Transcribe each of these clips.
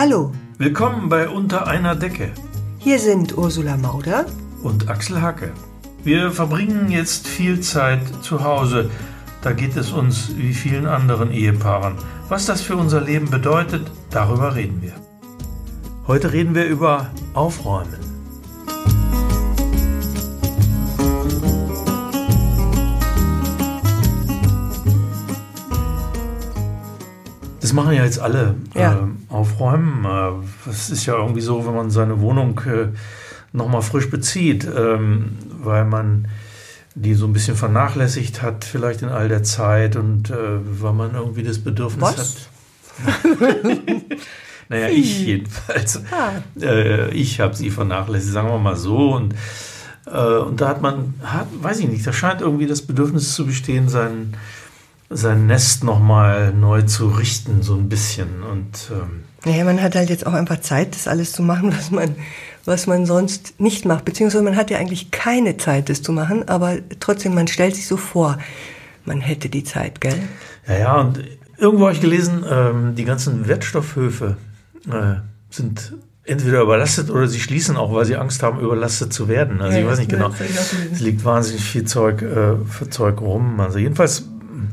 Hallo, Willkommen bei Unter einer Decke hier sind Ursula Mauder. und Axel Hacke. Wir verbringen jetzt viel Zeit zu Hause. Da geht es uns wie vielen anderen Ehepaaren. Was das für unser Leben bedeutet, darüber reden wir. Heute reden wir über Aufräumen. Das machen ja jetzt alle. Ja. Äh, aufräumen. Äh, Das ist ja irgendwie so, wenn man seine Wohnung äh, nochmal frisch bezieht, ähm, weil man die so ein bisschen vernachlässigt hat, vielleicht in all der Zeit und äh, weil man irgendwie das Bedürfnis Was? hat. naja, ich jedenfalls. Ah. Äh, ich habe sie vernachlässigt, sagen wir mal so. Und, äh, und da hat man, hat, weiß ich nicht, da scheint irgendwie das Bedürfnis zu bestehen, sein, sein Nest nochmal neu zu richten, so ein bisschen. Und ähm, Naja, man hat halt jetzt auch einfach Zeit, das alles zu machen, was man, was man sonst nicht macht. Beziehungsweise man hat ja eigentlich keine Zeit, das zu machen, aber trotzdem, man stellt sich so vor, man hätte die Zeit, gell? Ja, ja, und irgendwo habe ich gelesen, ähm, die ganzen Wertstoffhöfe äh, sind entweder überlastet oder sie schließen auch, weil sie Angst haben, überlastet zu werden. Also Ja, ich weiß nicht genau. Es liegt wahnsinnig viel Zeug äh, für Zeug rum. Also jedenfalls mh,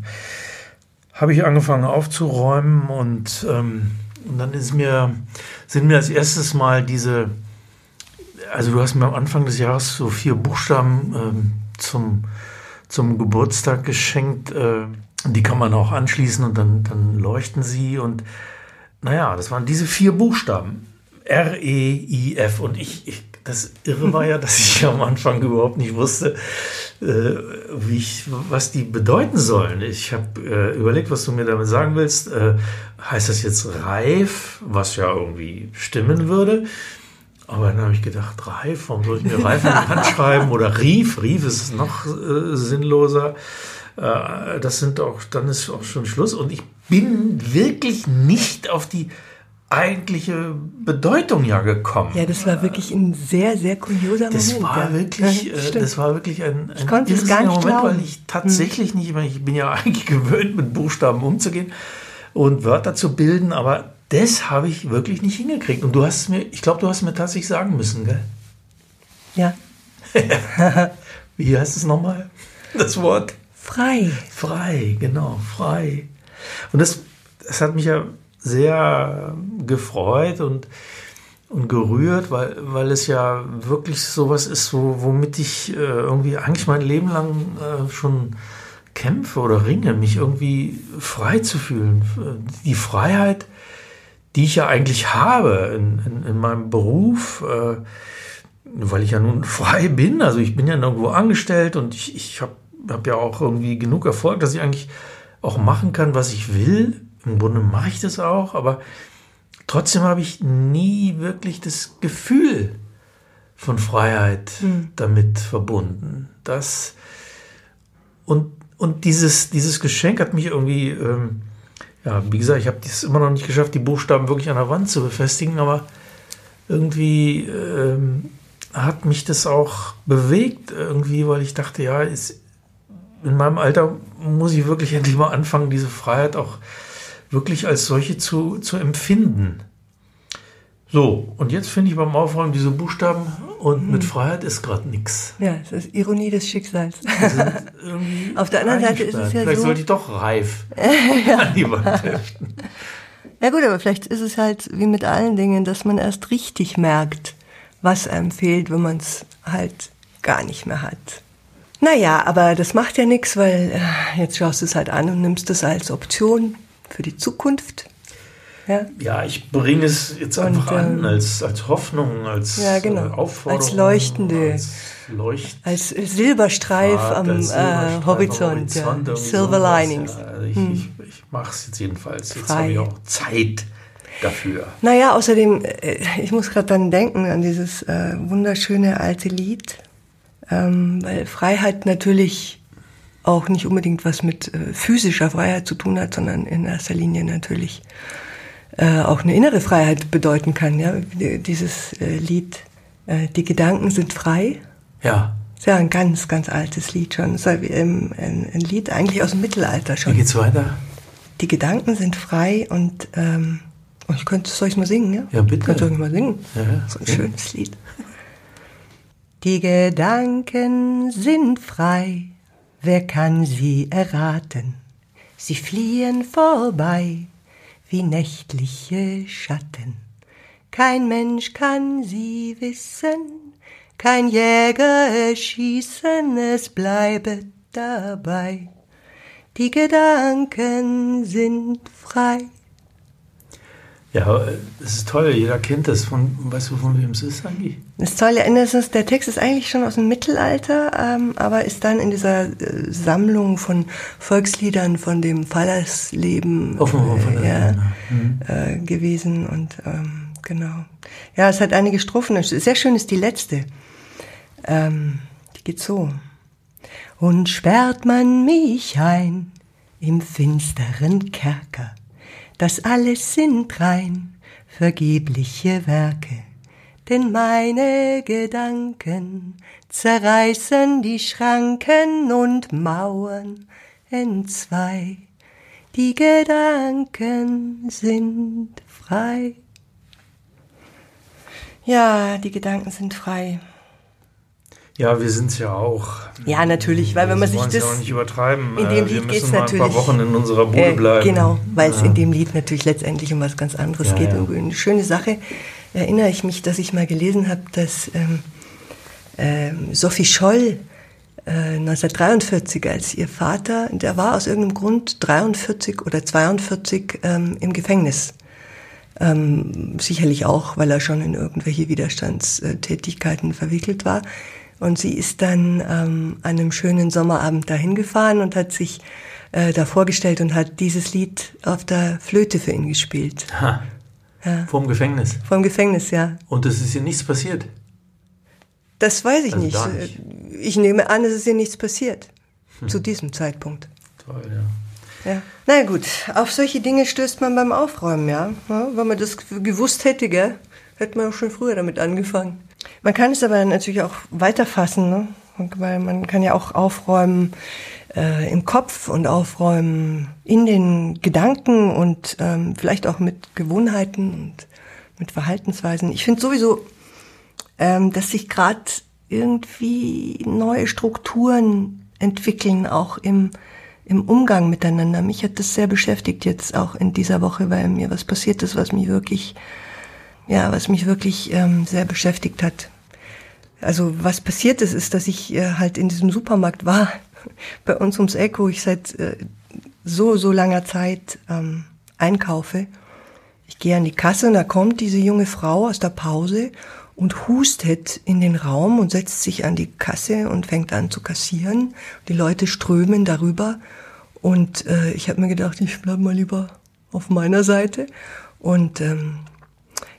habe ich angefangen aufzuräumen und, ähm, und dann ist mir, sind mir als erstes mal diese, also du hast mir am Anfang des Jahres so vier Buchstaben ähm, zum, zum Geburtstag geschenkt. Äh, die kann man auch anschließen und dann, dann leuchten sie. Und naja, das waren diese vier Buchstaben. R-E-I-F. Und ich, ich, das Irre war ja, dass ich am Anfang überhaupt nicht wusste, äh, wie ich, was die bedeuten sollen. Ich habe äh, überlegt, was du mir damit sagen willst. Äh, heißt das jetzt reif, was ja irgendwie stimmen würde? Aber dann habe ich gedacht, reif, warum soll ich mir reif in die Hand schreiben? Oder rief, rief ist noch äh, sinnloser. Äh, das sind auch, dann ist auch schon Schluss. Und ich bin wirklich nicht auf die eigentliche Bedeutung ja gekommen. Ja, das war wirklich ein sehr, sehr kurioser Das Moment. war ja. wirklich, Ja, äh, das war wirklich ein, ein konnte es gar nicht Moment, glauben. weil ich tatsächlich nicht, ich meine, ich bin ja eigentlich gewöhnt, mit Buchstaben umzugehen und Wörter zu bilden, aber das habe ich wirklich nicht hingekriegt. Und du hast es mir, ich glaube, du hast mir tatsächlich sagen müssen, gell? ja, Wie heißt es nochmal? Das Wort frei. frei, genau, frei. Und das, das hat mich ja sehr gefreut und, und gerührt, weil, weil es ja wirklich sowas ist, wo, womit ich äh, irgendwie eigentlich mein Leben lang äh, schon kämpfe oder ringe, mich irgendwie frei zu fühlen. Die Freiheit, die ich ja eigentlich habe in, in, in meinem Beruf, äh, weil ich ja nun frei bin. Also ich bin ja nirgendwo angestellt und ich, ich habe hab ja auch irgendwie genug Erfolg, dass ich eigentlich auch machen kann, was ich will. Im Grunde mache ich das auch, aber trotzdem habe ich nie wirklich das Gefühl von Freiheit damit verbunden. Das und, und dieses, dieses Geschenk hat mich irgendwie, ähm, ja, wie gesagt, ich habe es immer noch nicht geschafft, die Buchstaben wirklich an der Wand zu befestigen, aber irgendwie ähm, hat mich das auch bewegt, irgendwie, weil ich dachte, ja, ist, in meinem Alter muss ich wirklich endlich mal anfangen, diese Freiheit auch wirklich als solche zu, zu empfinden. So, und jetzt finde ich beim Aufräumen diese Buchstaben und mit Freiheit ist gerade nichts. Ja, es ist Ironie des Schicksals. Auf der anderen Seite ist es ja Vielleicht so- sollte ich doch reif an die Wand heften. Ja gut, aber vielleicht ist es halt wie mit allen Dingen, dass man erst richtig merkt, was einem fehlt, wenn man es halt gar nicht mehr hat. Naja, aber das macht ja nichts, weil äh, jetzt schaust du es halt an und nimmst es als Option für die Zukunft. Ja, Ja, ich bringe es jetzt einfach Und, an, ähm, als, als Hoffnung, als Ja, genau. äh, Aufforderung. Als leuchtende- Als Leucht als Silberstreif Pfad, am als äh, Silberstreif Horizont. am ja. Horizont, irgendwie Silver sowas. Linings. Ja, also ich ich, ich mache es jetzt jedenfalls. Jetzt habe ich auch Zeit dafür. Naja, außerdem, äh, ich muss gerade dann denken an dieses äh, wunderschöne alte Lied, ähm, weil Freiheit natürlich auch nicht unbedingt was mit äh, physischer Freiheit zu tun hat, sondern in erster Linie natürlich äh, auch eine innere Freiheit bedeuten kann. Ja? Die- Dieses äh, Lied, äh, die Gedanken sind frei, Ja. ist ja ein ganz, ganz altes Lied schon. Ist ja wie, ähm, ein, ein Lied eigentlich aus dem Mittelalter Wie schon. geht's weiter? Die Gedanken sind frei und ähm, Oh, ich könnte, soll ich mal singen, ja? Ja, bitte. Kannst du mal singen? Ja, so ein schönes Lied. Die Gedanken sind frei, wer kann sie erraten? Sie fliehen vorbei wie nächtliche Schatten. Kein Mensch kann sie wissen, kein Jäger schießen, es bleibe dabei. Die Gedanken sind frei. Ja, es ist toll, jeder kennt das. Von, weißt du, von wem es ist eigentlich? Das Tolle ist, der Text ist eigentlich schon aus dem Mittelalter, ähm, aber ist dann in dieser äh, Sammlung von Volksliedern von dem Fallersleben äh, ja, mhm. äh, gewesen. Und ähm, genau. Ja, es hat einige Strophen. Sehr schön ist die letzte. Ähm, die geht so. Und sperrt man mich ein im finsteren Kerker, das alles sind rein vergebliche Werke, denn meine Gedanken zerreißen die Schranken und Mauern entzwei. Die Gedanken sind frei. Ja, die Gedanken sind frei. Ja, wir sind es ja auch. Ja, natürlich, weil wenn man sich das ja auch nicht übertreiben. In dem äh, Lied geht es natürlich ein paar Wochen in unserer Bude äh, bleiben. Genau, weil es in dem Lied natürlich letztendlich um was ganz anderes ja, geht. Ja. Eine schöne Sache erinnere ich mich, dass ich mal gelesen habe, dass ähm, ähm, Sophie Scholl äh, 1943, als ihr Vater, der war aus irgendeinem Grund 43 oder 42 ähm, im Gefängnis. Ähm, sicherlich auch, weil er schon in irgendwelche Widerstandstätigkeiten verwickelt war. Und sie ist dann ähm, an einem schönen Sommerabend dahin gefahren und hat sich äh, da vorgestellt und hat dieses Lied auf der Flöte für ihn gespielt. Ha. Ja. Vorm Gefängnis? Vorm Gefängnis, ja. Und es ist ihr nichts passiert? Das weiß ich also nicht. nicht. Ich nehme an, es ist ihr nichts passiert. Hm. Zu diesem Zeitpunkt. Toll, ja. Ja. Na gut, auf solche Dinge stößt man beim Aufräumen, ja. ja wenn man das gewusst hätte, gell, hätte man auch schon früher damit angefangen. Man kann es aber natürlich auch weiterfassen, ne? weil man kann ja auch aufräumen äh, im Kopf und aufräumen in den Gedanken und ähm, vielleicht auch mit Gewohnheiten und mit Verhaltensweisen. Ich finde sowieso, ähm, dass sich gerade irgendwie neue Strukturen entwickeln, auch im, im Umgang miteinander. Mich hat das sehr beschäftigt jetzt auch in dieser Woche, weil mir was passiert ist, was mich wirklich ja, was mich wirklich ähm, sehr beschäftigt hat. Also was passiert ist, ist, dass ich äh, halt in diesem Supermarkt war, bei uns ums Eck, wo ich seit äh, so, so langer Zeit ähm, einkaufe. Ich gehe an die Kasse und da kommt diese junge Frau aus der Pause und hustet in den Raum und setzt sich an die Kasse und fängt an zu kassieren. Die Leute strömen darüber und äh, ich habe mir gedacht, ich bleib mal lieber auf meiner Seite. Und ähm,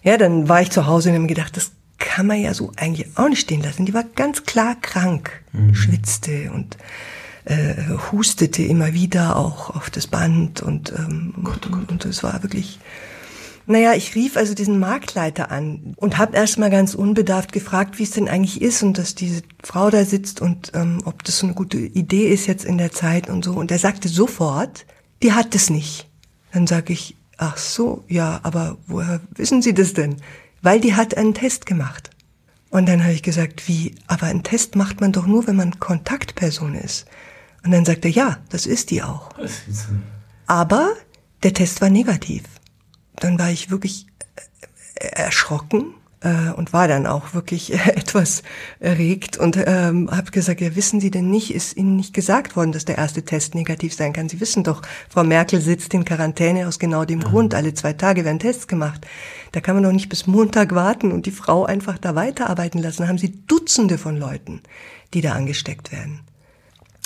ja, dann war ich zu Hause und habe mir gedacht, das kann man ja so eigentlich auch nicht stehen lassen. Die war ganz klar krank, mhm. schwitzte und äh, hustete immer wieder auch auf das Band und ähm, Gott, Gott. und es war wirklich naja, ich rief also diesen Marktleiter an und habe erstmal ganz unbedarft gefragt, wie es denn eigentlich ist und dass diese Frau da sitzt und ähm, ob das so eine gute Idee ist jetzt in der Zeit und so. Und er sagte sofort, die hat es nicht. Dann sage ich, Ach so, ja, aber woher wissen Sie das denn? Weil die hat einen Test gemacht. Und dann habe ich gesagt, wie, aber einen Test macht man doch nur, wenn man Kontaktperson ist. Und dann sagt er, ja, das ist die auch. Aber der Test war negativ. Dann war ich wirklich äh, erschrocken äh, und war dann auch wirklich etwas erregt und ähm, habe gesagt, ja, wissen Sie denn nicht, ist Ihnen nicht gesagt worden, dass der erste Test negativ sein kann? Sie wissen doch, Frau Merkel sitzt in Quarantäne aus genau dem mhm. Grund. Alle zwei Tage werden Tests gemacht. Da kann man doch nicht bis Montag warten und die Frau einfach da weiterarbeiten lassen. Da haben Sie Dutzende von Leuten, die da angesteckt werden.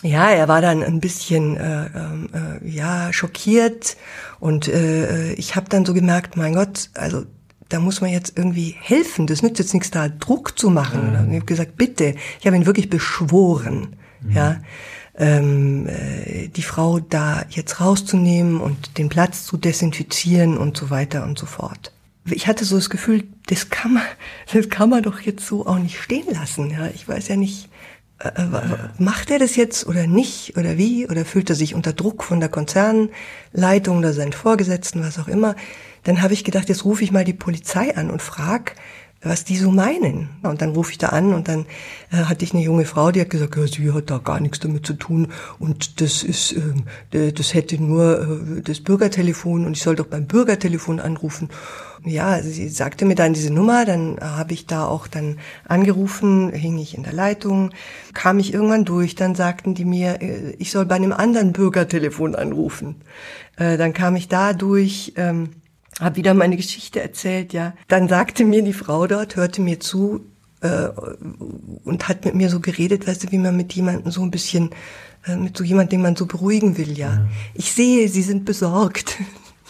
Ja, er war dann ein bisschen äh, äh, ja schockiert und äh, ich habe dann so gemerkt, mein Gott, also da muss man jetzt irgendwie helfen. Das nützt jetzt nichts da, Druck zu machen. Mhm. ich habe gesagt, bitte, ich habe ihn wirklich beschworen, mhm. ja, ähm, äh, die Frau da jetzt rauszunehmen und den Platz zu desinfizieren und so weiter und so fort. Ich hatte so das Gefühl, das kann man, das kann man doch jetzt so auch nicht stehen lassen. Ja, ich weiß ja nicht, äh, äh macht er das jetzt oder nicht oder wie oder fühlt er sich unter Druck von der Konzernleitung oder seinen Vorgesetzten, was auch immer Dann habe ich gedacht, jetzt rufe ich mal die Polizei an und frag, was die so meinen. Und dann rufe ich da an und dann äh, hatte ich eine junge Frau, die hat gesagt, ja, sie hat da gar nichts damit zu tun und das ist, äh, das hätte nur äh, das Bürgertelefon und ich soll doch beim Bürgertelefon anrufen. Ja, sie sagte mir dann diese Nummer, dann habe ich da auch dann angerufen, hing ich in der Leitung, kam ich irgendwann durch, dann sagten die mir, äh, ich soll bei einem anderen Bürgertelefon anrufen. Äh, dann kam ich da durch, ähm, habe wieder meine Geschichte erzählt, ja. Dann sagte mir die Frau dort, hörte mir zu äh, und hat mit mir so geredet, weißt du, wie man mit jemandem so ein bisschen, äh, mit so jemandem, den man so beruhigen will, ja. ja. Ich sehe, Sie sind besorgt.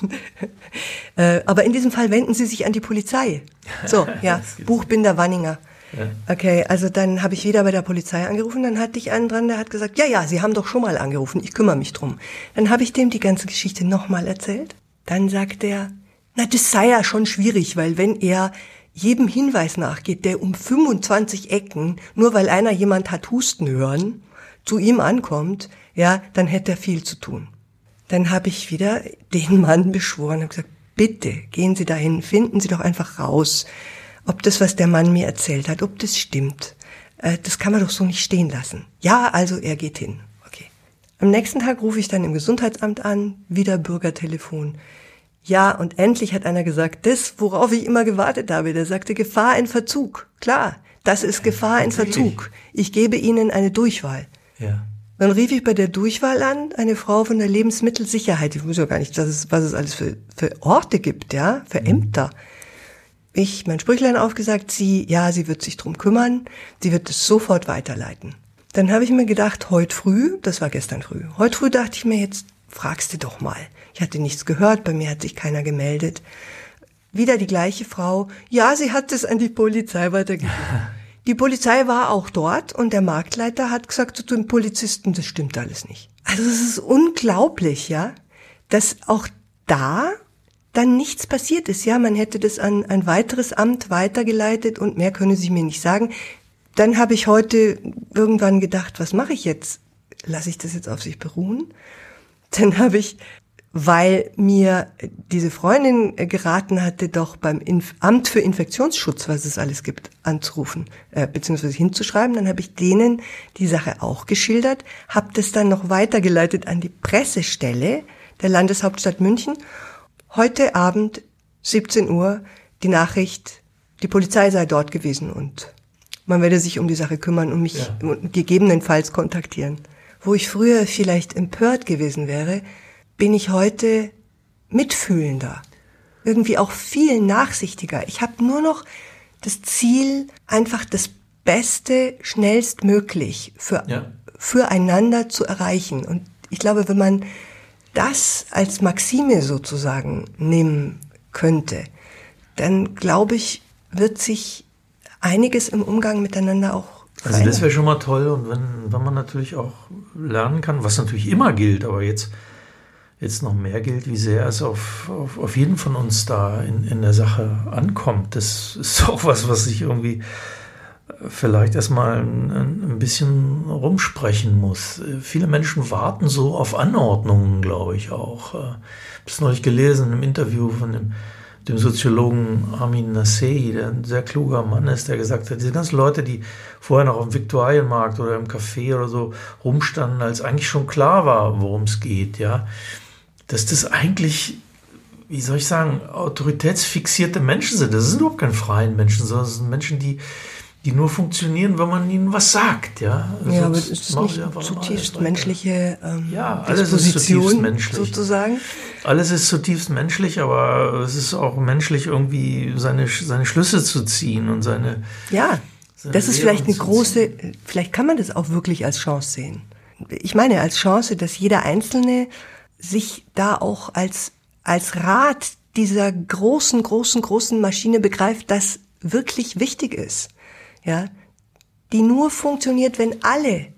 äh, aber in diesem Fall wenden Sie sich an die Polizei. So, ja, Buchbinder Wanninger. Ja. Okay, also dann habe ich wieder bei der Polizei angerufen, dann hatte ich einen dran, der hat gesagt, ja, ja, Sie haben doch schon mal angerufen, ich kümmere mich drum. Dann habe ich dem die ganze Geschichte nochmal erzählt. Dann sagt er, na, das sei ja schon schwierig, weil wenn er jedem Hinweis nachgeht, der um 25 Ecken, nur weil einer jemand hat husten hören, zu ihm ankommt, ja, dann hätte er viel zu tun. Dann habe ich wieder den Mann beschworen und gesagt, bitte gehen Sie dahin, finden Sie doch einfach raus, ob das, was der Mann mir erzählt hat, ob das stimmt. Äh, das kann man doch so nicht stehen lassen. Ja, also er geht hin. Okay. Am nächsten Tag rufe ich dann im Gesundheitsamt an, wieder Bürgertelefon. Ja, und endlich hat einer gesagt, das, worauf ich immer gewartet habe, der sagte Gefahr in Verzug. Klar, das ist Gefahr in Verzug. Ich gebe Ihnen eine Durchwahl. Ja. Dann rief ich bei der Durchwahl an, eine Frau von der Lebensmittelsicherheit. Ich wusste ja gar nicht, was es, was es alles für, für Orte gibt, ja, für mhm. Ämter. Ich, mein Sprüchlein aufgesagt, sie, ja, sie wird sich drum kümmern, sie wird es sofort weiterleiten. Dann habe ich mir gedacht, heute früh, das war gestern früh, heute früh dachte ich mir, jetzt fragst du doch mal. Ich hatte nichts gehört, bei mir hat sich keiner gemeldet. Wieder die gleiche Frau. Ja, sie hat es an die Polizei weitergegeben. Die Polizei war auch dort und der Marktleiter hat gesagt zu den Polizisten, das stimmt alles nicht. Also es ist unglaublich, ja, dass auch da dann nichts passiert ist. Ja, man hätte das an ein weiteres Amt weitergeleitet und mehr könne sie mir nicht sagen. Dann habe ich heute irgendwann gedacht, was mache ich jetzt? Lasse ich das jetzt auf sich beruhen? Dann habe ich weil mir diese Freundin geraten hatte, doch beim Inf Amt für Infektionsschutz, was es alles gibt, anzurufen, äh, beziehungsweise hinzuschreiben. Dann habe ich denen die Sache auch geschildert, habe das dann noch weitergeleitet an die Pressestelle der Landeshauptstadt München. Heute Abend, 17 Uhr, die Nachricht, die Polizei sei dort gewesen und man werde sich um die Sache kümmern und mich ja. gegebenenfalls kontaktieren. Wo ich früher vielleicht empört gewesen wäre, bin ich heute mitfühlender, irgendwie auch viel nachsichtiger. Ich habe nur noch das Ziel, einfach das Beste schnellstmöglich für, ja. füreinander zu erreichen. Und ich glaube, wenn man das als Maxime sozusagen nehmen könnte, dann glaube ich, wird sich einiges im Umgang miteinander auch also das wäre schon mal toll und wenn, wenn man natürlich auch lernen kann, was natürlich immer gilt, aber jetzt jetzt noch mehr gilt, wie sehr es auf, auf, auf jeden von uns da in, in der Sache ankommt. Das ist auch was, was ich irgendwie äh, vielleicht erstmal ein, ein bisschen rumsprechen muss. Viele Menschen warten so auf Anordnungen, glaube ich auch. Ich habe es neulich gelesen im Interview von dem, dem Soziologen Armin Nassei, der ein sehr kluger Mann ist, der gesagt hat, diese ganzen Leute, die vorher noch am Viktualienmarkt oder im Café oder so rumstanden, als eigentlich schon klar war, worum es geht, ja, dass das eigentlich, wie soll ich sagen, autoritätsfixierte Menschen sind. Das sind überhaupt keine freien Menschen, sondern das sind Menschen, die, die nur funktionieren, wenn man ihnen was sagt. Ja, also ja aber ist das nicht zutiefst menschliche ähm, ja, alles ist zutiefst menschlich. sozusagen? Alles ist zutiefst menschlich, aber es ist auch menschlich, irgendwie seine, seine Schlüsse zu ziehen und seine. Ja, seine das ist vielleicht eine große, vielleicht kann man das auch wirklich als Chance sehen. Ich meine, als Chance, dass jeder Einzelne sich da auch als, als Rat dieser großen, großen, großen Maschine begreift, das wirklich wichtig ist. Ja, die nur funktioniert, wenn alle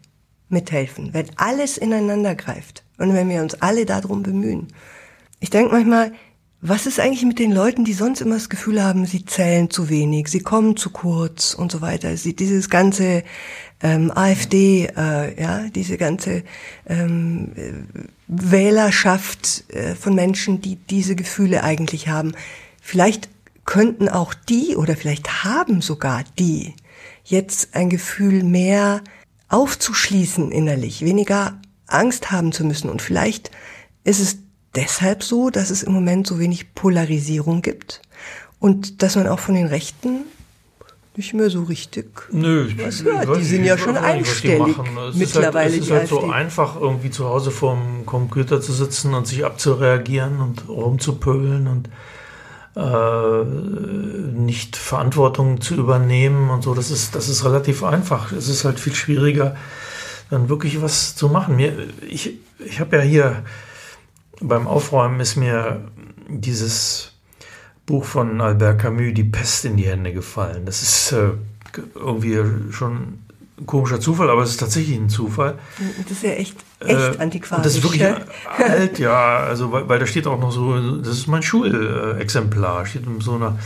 mithelfen, wenn alles ineinander greift und wenn wir uns alle darum bemühen. Ich denke manchmal, was ist eigentlich mit den Leuten, die sonst immer das Gefühl haben, sie zählen zu wenig, sie kommen zu kurz und so weiter? Sie, dieses ganze ähm, AfD, äh, ja, diese ganze ähm, Wählerschaft äh, von Menschen, die diese Gefühle eigentlich haben. Vielleicht könnten auch die oder vielleicht haben sogar die jetzt ein Gefühl mehr aufzuschließen innerlich, weniger Angst haben zu müssen. Und vielleicht ist es deshalb so, dass es im Moment so wenig Polarisierung gibt und dass man auch von den Rechten nicht mehr so richtig. Nö, was hört. die sind ja schon einstellig mittlerweile. Halt, es ist halt so einfach, irgendwie zu Hause vorm Computer zu sitzen und sich abzureagieren und rumzupölen und äh, nicht Verantwortung zu übernehmen und so. Das ist, das ist relativ einfach. Es ist halt viel schwieriger, dann wirklich was zu machen. Mir, ich ich habe ja hier beim Aufräumen ist mir dieses Buch von Albert Camus, Die Pest in die Hände gefallen. Das ist äh, irgendwie schon ein komischer Zufall, aber es ist tatsächlich ein Zufall. Das ist ja echt, echt äh, antiquarisch. Das ist wirklich alt, ja, also weil, weil, da steht auch noch so, das ist mein Schulexemplar, steht in so einer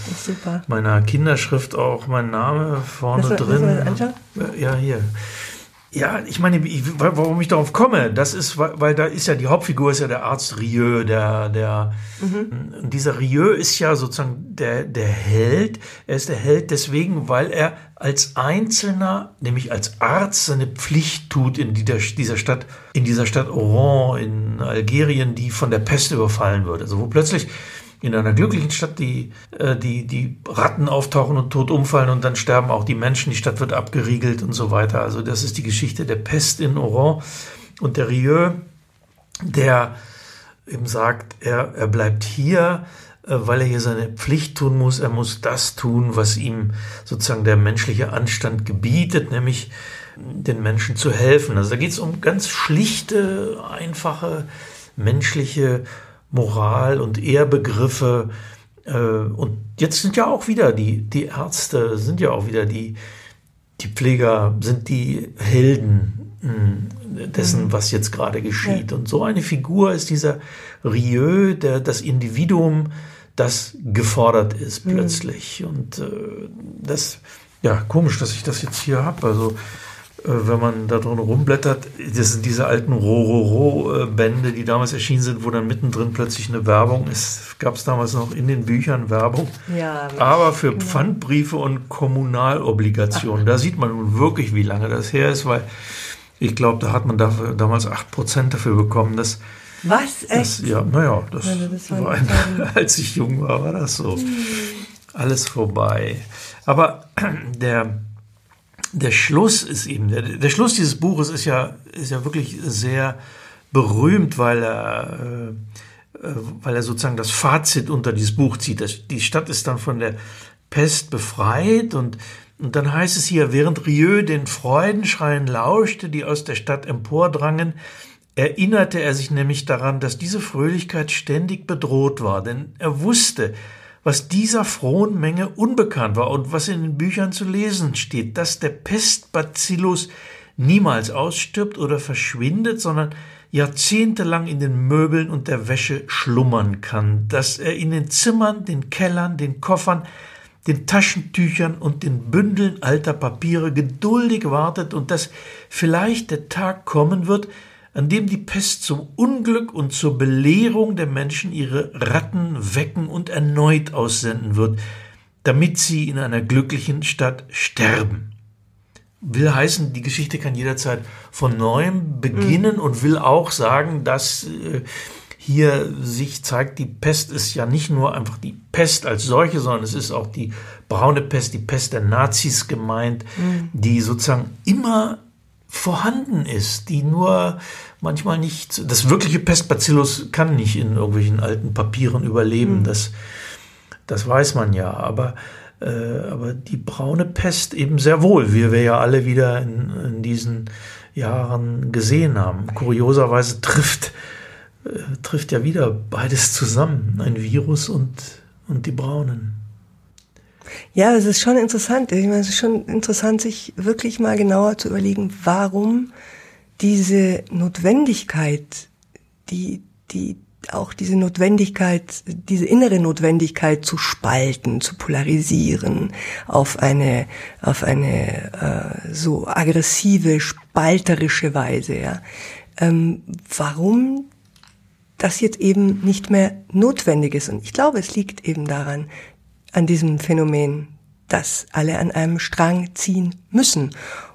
meiner Kinderschrift auch mein Name vorne was, drin. Was ja, hier. Ja, ich meine, ich, warum ich darauf komme, das ist, weil da ist ja die Hauptfigur ist ja der Arzt Rieu, der, der, mhm. dieser Rieu ist ja sozusagen der, der Held. Er ist der Held deswegen, weil er als Einzelner, nämlich als Arzt, seine Pflicht tut in dieser, dieser Stadt, in dieser Stadt Oran in Algerien, die von der Pest überfallen wird. Also wo plötzlich in einer glücklichen Stadt die, äh, die, die Ratten auftauchen und tot umfallen und dann sterben auch die Menschen, die Stadt wird abgeriegelt und so weiter. Also das ist die Geschichte der Pest in Oran und der Rieu, der eben sagt, er, er bleibt hier, äh, weil er hier seine Pflicht tun muss. Er muss das tun, was ihm sozusagen der menschliche Anstand gebietet, nämlich den Menschen zu helfen. Also da geht es um ganz schlichte, einfache menschliche Moral und Ehrbegriffe. Äh, und jetzt sind ja auch wieder die, die Ärzte, sind ja auch wieder die, die Pfleger, sind die Helden hm, dessen, mhm. was jetzt gerade geschieht. Ja. Und so eine Figur ist dieser Rieu, der, das Individuum, das gefordert ist mhm. plötzlich. Mhm. Und äh, das, ja, komisch, dass ich das jetzt hier habe. Also wenn man da drin rumblättert, das sind diese alten Rororo-Bände, die damals erschienen sind, wo dann mittendrin plötzlich eine Werbung ist. Gab es damals noch in den Büchern Werbung. Ja, aber für genau. Pfandbriefe und Kommunalobligationen. Da sieht man nun wirklich, wie lange das her ist, weil ich glaube, da hat man dafür, damals 8% dafür bekommen. Dass, Was? Echt? Das, ja, naja, das, das war ein, als ich jung war, war das so. Hm. Alles vorbei. Aber der der Schluss ist eben, der, der, Schluss dieses Buches ist ja, ist ja wirklich sehr berühmt, weil er, äh, weil er sozusagen das Fazit unter dieses Buch zieht. Das, die Stadt ist dann von der Pest befreit und, und dann heißt es hier, während Rieu den Freudenschreien lauschte, die aus der Stadt empordrangen, erinnerte er sich nämlich daran, dass diese Fröhlichkeit ständig bedroht war, denn er wusste, was dieser frohen Menge unbekannt war und was in den Büchern zu lesen steht, dass der Pestbacillus niemals ausstirbt oder verschwindet, sondern jahrzehntelang in den Möbeln und der Wäsche schlummern kann, dass er in den Zimmern, den Kellern, den Koffern, den Taschentüchern und den Bündeln alter Papiere geduldig wartet und dass vielleicht der Tag kommen wird, an dem die Pest zum Unglück und zur Belehrung der Menschen ihre Ratten wecken und erneut aussenden wird, damit sie in einer glücklichen Stadt sterben. Will heißen, die Geschichte kann jederzeit von neuem beginnen mhm. und will auch sagen, dass äh, hier sich zeigt, die Pest ist ja nicht nur einfach die Pest als solche, sondern es ist auch die braune Pest, die Pest der Nazis gemeint, mhm. die sozusagen immer vorhanden ist, die nur manchmal nicht, das wirkliche Pestbacillus kann nicht in irgendwelchen alten Papieren überleben, mhm. das, das weiß man ja, aber, äh, aber die braune Pest eben sehr wohl, wie wir ja alle wieder in, in diesen Jahren gesehen haben. Kurioserweise trifft, äh, trifft ja wieder beides zusammen, ein Virus und, und die Braunen. Ja, es ist schon interessant. Ich meine, es ist schon interessant, sich wirklich mal genauer zu überlegen, warum diese Notwendigkeit, die, die auch diese Notwendigkeit, diese innere Notwendigkeit zu spalten, zu polarisieren, auf eine, auf eine äh, so aggressive, spalterische Weise. Ja. Ähm, warum das jetzt eben nicht mehr notwendig ist. Und ich glaube, es liegt eben daran, an diesem Phänomen, dass alle an einem Strang ziehen müssen.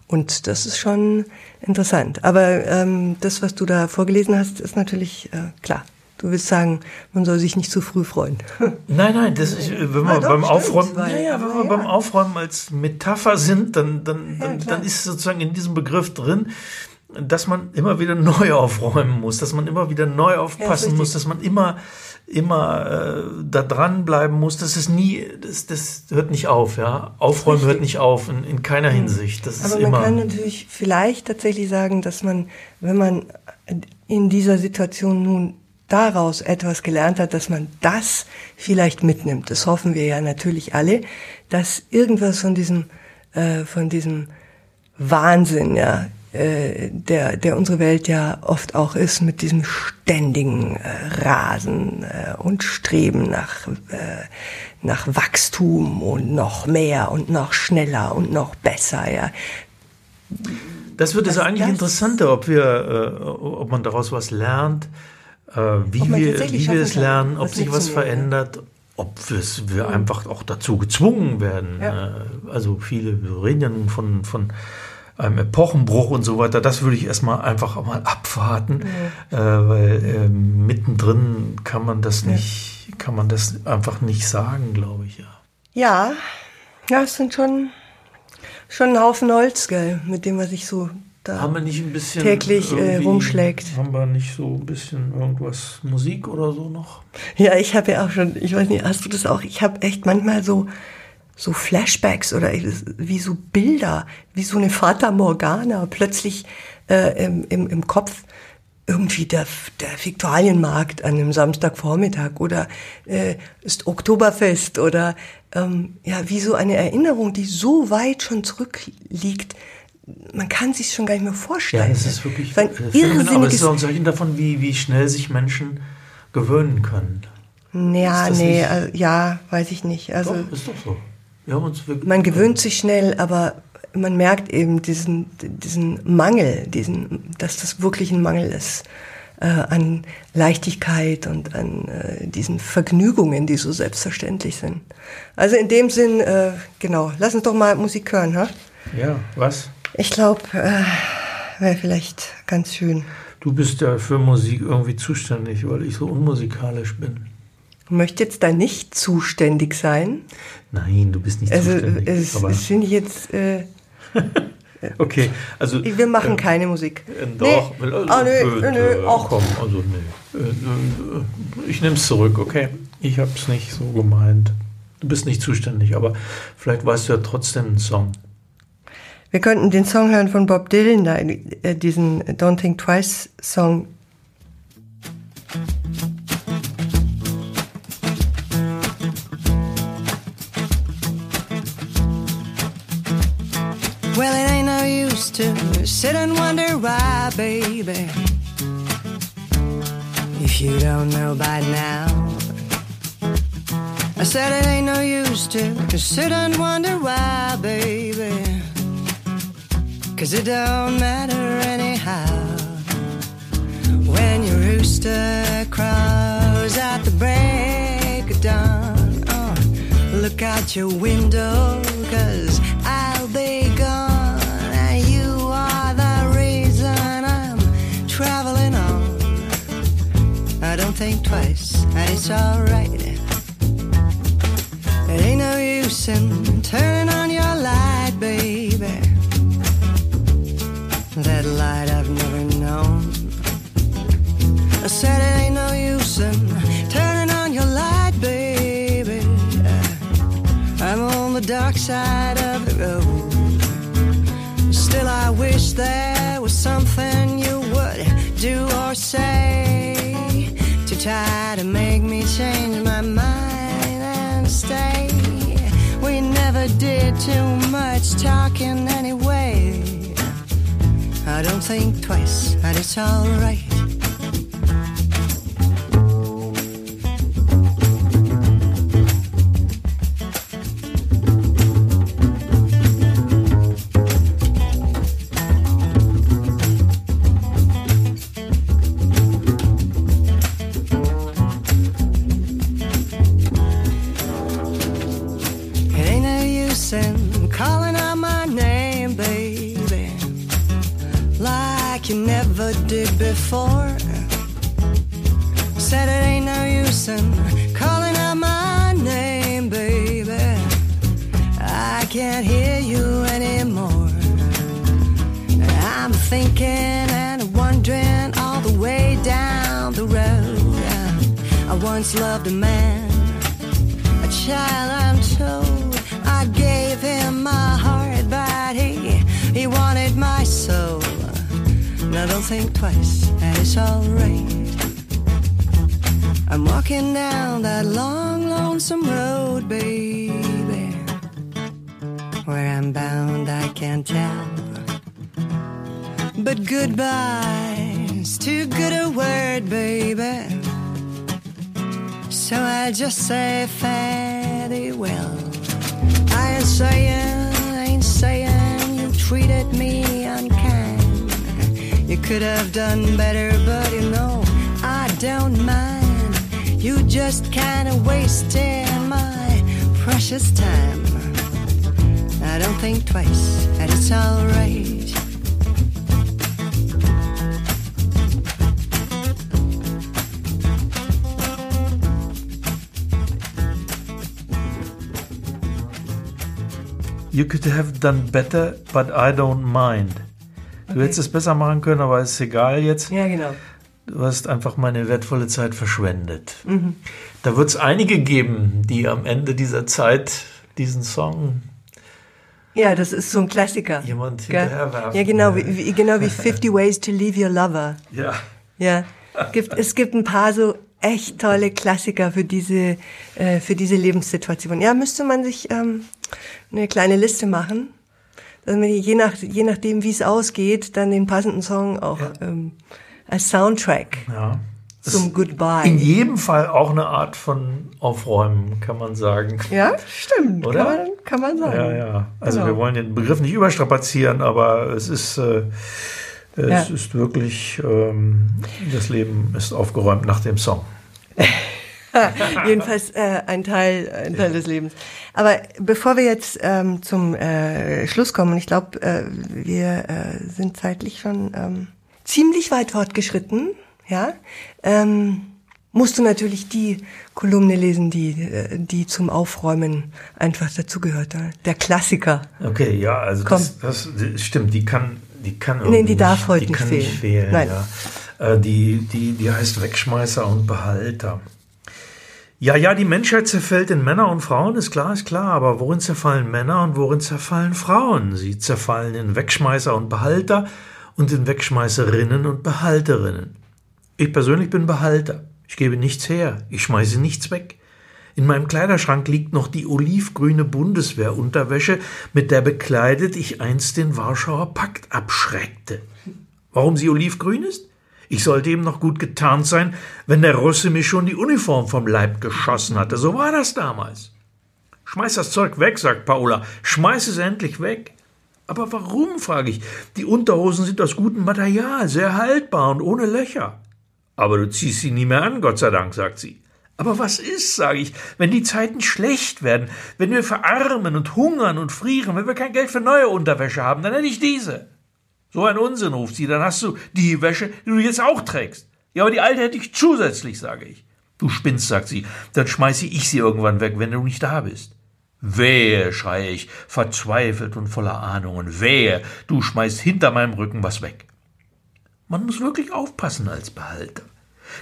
Und das ist schon interessant. Aber ähm, das, was du da vorgelesen hast, ist natürlich äh, klar. Du willst sagen, man soll sich nicht zu früh freuen. Nein, nein, das ist, wenn wir beim Aufräumen, naja, wenn wir ja. beim Aufräumen als Metapher sind, dann, dann, ja, dann, dann ist sozusagen in diesem Begriff drin, dass man immer wieder neu aufräumen muss, dass man immer wieder neu aufpassen ja, muss, dass man immer immer äh, da dran bleiben muss. Das ist nie, das, das hört nicht auf, ja. Aufräumen hört nicht auf in, in keiner hm. Hinsicht. Das Aber ist man immer. kann natürlich vielleicht tatsächlich sagen, dass man, wenn man in dieser Situation nun daraus etwas gelernt hat, dass man das vielleicht mitnimmt. Das hoffen wir ja natürlich alle, dass irgendwas von diesem, äh, von diesem Wahnsinn, ja, äh, der, der unsere Welt ja oft auch ist, mit diesem ständigen äh, Rasen äh, und Streben nach, äh, nach Wachstum und noch mehr und noch schneller und noch besser, ja. Das wird es also eigentlich interessanter, ob wir, äh, ob man daraus was lernt, wie wir, wie wir es lernen, ob sich was verändert, ob wir einfach auch dazu gezwungen werden. Ja. Also viele, reden ja nun von, von einem Epochenbruch und so weiter, das würde ich erstmal einfach mal abwarten, ja. äh, weil äh, mittendrin kann man das nicht, ja. kann man das einfach nicht sagen, glaube ich, ja. Ja, ja, es sind schon, schon ein Haufen Holz, gell, mit dem man sich so da haben wir nicht ein bisschen täglich äh, rumschlägt. Haben wir nicht so ein bisschen irgendwas Musik oder so noch? Ja, ich habe ja auch schon, ich weiß nicht, hast du das auch? Ich habe echt manchmal so so Flashbacks oder wie so Bilder, wie so eine Fata Morgana plötzlich äh, im, im, im Kopf irgendwie der, der Viktualienmarkt an einem Samstagvormittag oder äh, ist Oktoberfest oder ähm, ja, wie so eine Erinnerung, die so weit schon zurückliegt, man kann sich schon gar nicht mehr vorstellen. Ja, es ist wirklich ein irrsinniges aber es ist auch ein Zeichen davon, wie, wie schnell sich Menschen gewöhnen können. Ja, nee, also, ja, weiß ich nicht. Also, doch, ist doch so man gewöhnt sich schnell, aber man merkt eben diesen, diesen Mangel, diesen, dass das wirklich ein Mangel ist äh, an Leichtigkeit und an äh, diesen Vergnügungen, die so selbstverständlich sind. Also in dem Sinn, äh, genau, lass uns doch mal Musik hören, ha? Ja, was? Ich glaube, äh, wäre vielleicht ganz schön. Du bist ja für Musik irgendwie zuständig, weil ich so unmusikalisch bin. Du möchtest jetzt da nicht zuständig sein? Nein, du bist nicht also, zuständig. Es, aber es finde ich jetzt. Äh, okay, also. Wir machen äh, keine Musik. Äh, doch. Nee. Also, ah, nö, nö, nö. Ach. Komm, also nee. Äh, äh, ich nehme es zurück, okay? Ich habe es nicht so gemeint. Du bist nicht zuständig, aber vielleicht weißt du ja trotzdem einen Song. Wir könnten den Song hören von Bob Dylan, diesen Don't Think Twice Song. Well, it ain't no use to sit and wonder why, baby. If you don't know by now. I said it ain't no use to sit and wonder why, baby. Cause it don't matter anyhow. When your rooster crows at the break of dawn, oh, look out your window, cause I'll be think twice, and it's alright. It ain't no use in turning on your light, baby. That light I've never known. I said it ain't no use in turning on your light, baby. I'm on the dark side of the road. Still, I wish there was something you would do or say try to make me change my mind and stay. We never did too much talking anyway. I don't think twice, and it's alright. Never did before. Said it ain't no use in calling out my name, baby. I can't hear you anymore. I'm thinking and wondering all the way down the road. I once loved a man, a child, I'm told. I gave him my heart, but he, he wanted my soul. Now don't think twice, and it's alright. I'm walking down that long, lonesome road, baby. Where I'm bound, I can't tell. But goodbye's too good a word, baby. So I just say fairly well. I ain't saying, I ain't saying you treated me unkind. Could have done better, but you know I don't mind. You just kinda wasted my precious time. I don't think twice, and it's alright. You could have done better, but I don't mind. Du okay. hättest es besser machen können, aber ist egal jetzt. Ja, genau. Du hast einfach meine wertvolle Zeit verschwendet. Mhm. Da wird es einige geben, die am Ende dieser Zeit diesen Song ja, das ist so ein Klassiker. Jemand hinterherwerfen. Ja, genau wie, wie, genau wie 50 Ways to Leave Your Lover. Ja. Ja. Es gibt, es gibt ein paar so echt tolle Klassiker für diese, äh, für diese Lebenssituation. Ja, müsste man sich ähm, eine kleine Liste machen, dass man je, nach, je nachdem, wie es ausgeht, dann den passenden Song auch ja. ähm, als Soundtrack ja. zum Goodbye. In jedem Fall auch eine Art von Aufräumen, kann man sagen. Ja, stimmt. Oder? Kann man, kann man sagen. Ja, ja. Also genau. wir wollen den Begriff nicht überstrapazieren, aber es ist... Äh, es ja. ist wirklich, ähm, das Leben ist aufgeräumt nach dem Song. Jedenfalls äh, ein Teil, ein Teil ja. des Lebens. Aber bevor wir jetzt ähm, zum äh, Schluss kommen, ich glaube, äh, wir äh, sind zeitlich schon ähm, ziemlich weit fortgeschritten, ja, ähm, musst du natürlich die Kolumne lesen, die, äh, die zum Aufräumen einfach dazugehört. Der Klassiker. Okay, ja, also das, das, stimmt, die kann, die kann irgendwie nee, die darf heute die nicht, kann fehlen. nicht fehlen. Nein. Ja. Äh, die, die, die heißt Wegschmeißer und Behalter. Ja, ja, die Menschheit zerfällt in Männer und Frauen, ist klar, ist klar, aber worin zerfallen Männer und worin zerfallen Frauen? Sie zerfallen in Wegschmeißer und Behalter und in Wegschmeißerinnen und Behalterinnen. Ich persönlich bin Behalter. Ich gebe nichts her, ich schmeiße nichts weg. In meinem Kleiderschrank liegt noch die olivgrüne Bundeswehrunterwäsche, mit der bekleidet ich einst den Warschauer Pakt abschreckte. Warum sie olivgrün ist? Ich sollte ihm noch gut getarnt sein, wenn der Russe mir schon die Uniform vom Leib geschossen hatte. So war das damals. Schmeiß das Zeug weg, sagt Paula. Schmeiß es endlich weg. Aber warum, frage ich. Die Unterhosen sind aus gutem Material, sehr haltbar und ohne Löcher. Aber du ziehst sie nie mehr an, Gott sei Dank, sagt sie. Aber was ist, sage ich, wenn die Zeiten schlecht werden, wenn wir verarmen und hungern und frieren, wenn wir kein Geld für neue Unterwäsche haben, dann hätte ich diese. So ein Unsinn, ruft sie. Dann hast du die Wäsche, die du jetzt auch trägst. Ja, aber die alte hätte ich zusätzlich, sage ich. Du spinnst, sagt sie. Dann schmeiße ich sie irgendwann weg, wenn du nicht da bist. Wehe, schreie ich, verzweifelt und voller Ahnungen. Wehe, du schmeißt hinter meinem Rücken was weg. Man muss wirklich aufpassen als Behalter.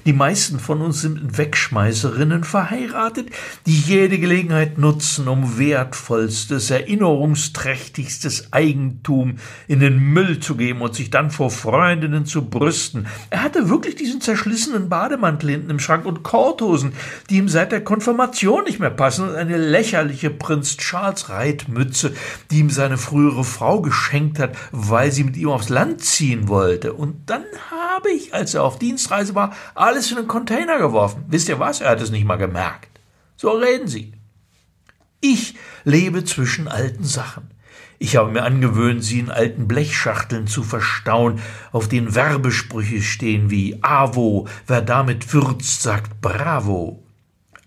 Die meisten von uns sind Wegschmeißerinnen verheiratet, die jede Gelegenheit nutzen, um wertvollstes, erinnerungsträchtigstes Eigentum in den Müll zu geben und sich dann vor Freundinnen zu brüsten. Er hatte wirklich diesen zerschlissenen Bademantel hinten im Schrank und Korthosen, die ihm seit der Konfirmation nicht mehr passen und eine lächerliche Prinz Charles Reitmütze, die ihm seine frühere Frau geschenkt hat, weil sie mit ihm aufs Land ziehen wollte. Und dann habe ich, als er auf Dienstreise war, alles in einen Container geworfen. Wisst ihr was? Er hat es nicht mal gemerkt. So reden sie. Ich lebe zwischen alten Sachen. Ich habe mir angewöhnt, sie in alten Blechschachteln zu verstauen, auf denen Werbesprüche stehen wie Avo, wer damit würzt, sagt Bravo.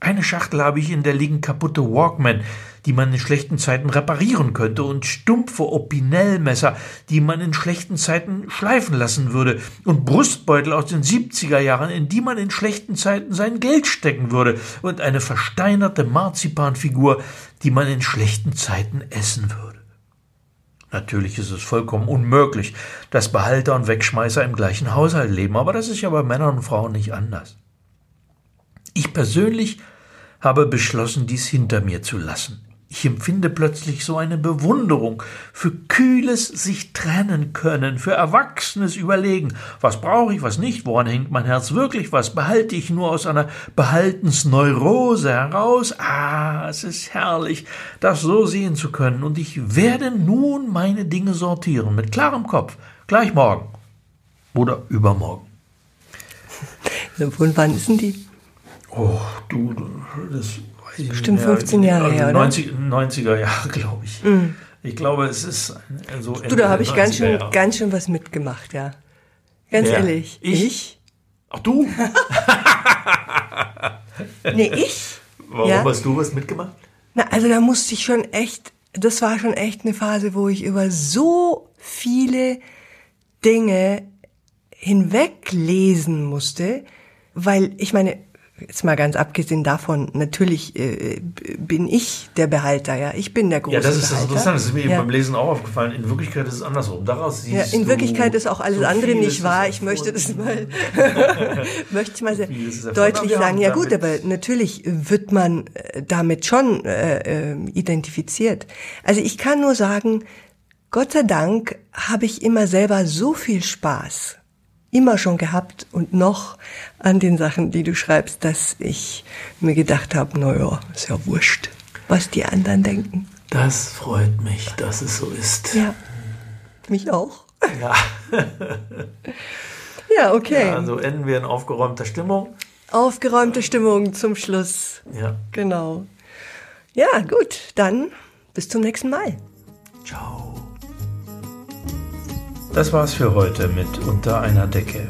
Eine Schachtel habe ich, in der liegen kaputte Walkman, die man in schlechten Zeiten reparieren könnte, und stumpfe Opinel-Messer, die man in schlechten Zeiten schleifen lassen würde, und Brustbeutel aus den 70er Jahren, in die man in schlechten Zeiten sein Geld stecken würde, und eine versteinerte Marzipanfigur, die man in schlechten Zeiten essen würde. Natürlich ist es vollkommen unmöglich, dass Behalter und Wegschmeißer im gleichen Haushalt leben, aber das ist ja bei Männern und Frauen nicht anders. Ich persönlich habe beschlossen, dies hinter mir zu lassen. Ich empfinde plötzlich so eine Bewunderung für kühles sich trennen können, für erwachsenes Überlegen. Was brauche ich, was nicht, woran hängt mein Herz wirklich, was behalte ich nur aus einer Behaltensneurose heraus? Ah, es ist herrlich, das so sehen zu können, und ich werde nun meine Dinge sortieren, mit klarem Kopf, gleich morgen oder übermorgen. Von wann ist denn die? Oh, du, das Bestimmt 15 Jahre also her, oder? 90, 90er Jahre, glaube ich. Mhm. Ich glaube, es ist so. Du, da habe ich ganz schön, ganz schön was mitgemacht, ja. Ganz Wer? ehrlich. Ich? Ach du? nee, ich? Warum Ja. hast du was mitgemacht? Na, also da musste ich schon echt, das war schon echt eine Phase, wo ich über so viele Dinge hinweglesen musste, weil ich meine, jetzt mal ganz abgesehen davon, natürlich äh, bin ich der Behalter, ja, ich bin der große Ja, das ist das. Interessante. Das ist mir ja. beim Lesen auch aufgefallen. In Wirklichkeit ist es andersrum. Daraus siehst Ja, in Wirklichkeit ist auch alles so andere nicht wahr. Ich möchte das mal, möchte ich mal sehr deutlich sagen. Ja gut, aber natürlich wird man äh, damit schon äh, äh, identifiziert. Also ich kann nur sagen, Gott sei Dank habe ich immer selber so viel Spaß, immer schon gehabt und noch an den Sachen, die du schreibst, dass ich mir gedacht habe, naja, ist ja wurscht, was die anderen denken. Das freut mich, dass es so ist. Ja, mich auch. Ja. Ja, okay. Ja, also enden wir in aufgeräumter Stimmung. Aufgeräumte Stimmung zum Schluss. Ja. Genau. Ja, gut, dann bis zum nächsten Mal. Ciao. Das war's für heute mit Unter einer Decke.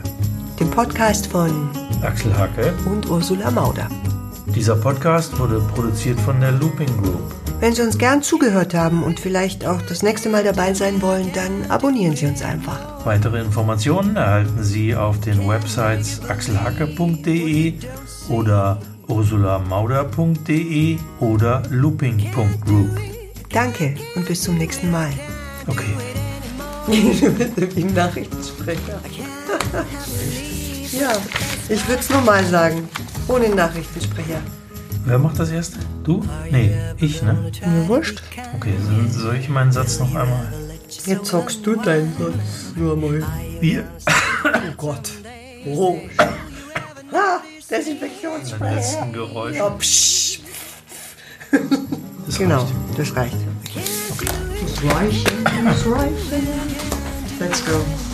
Dem Podcast von Axel Hacke. und Ursula Mauder. Dieser Podcast wurde produziert von der Looping Group. Wenn Sie uns gern zugehört haben und vielleicht auch das nächste Mal dabei sein wollen, dann abonnieren Sie uns einfach. Weitere Informationen erhalten Sie auf den Websites axelhacke.de oder ursulamauder.de oder looping.group. Danke und bis zum nächsten Mal. Okay. Wie ein Nachrichtensprecher. ja, ich würde es nochmal sagen. Ohne Nachrichtensprecher. Wer macht das erste? Du? Nee, ich, ne? Mir wurscht. Okay, so- soll ich meinen Satz noch einmal? Jetzt sagst du deinen Satz nur mal. Wir. Oh Gott. Oh. Ah, Beim Desinfektionsspray. letzten Geräusch. Ja. Das Genau, reicht. das reicht. Das reicht, das reicht. Let's go.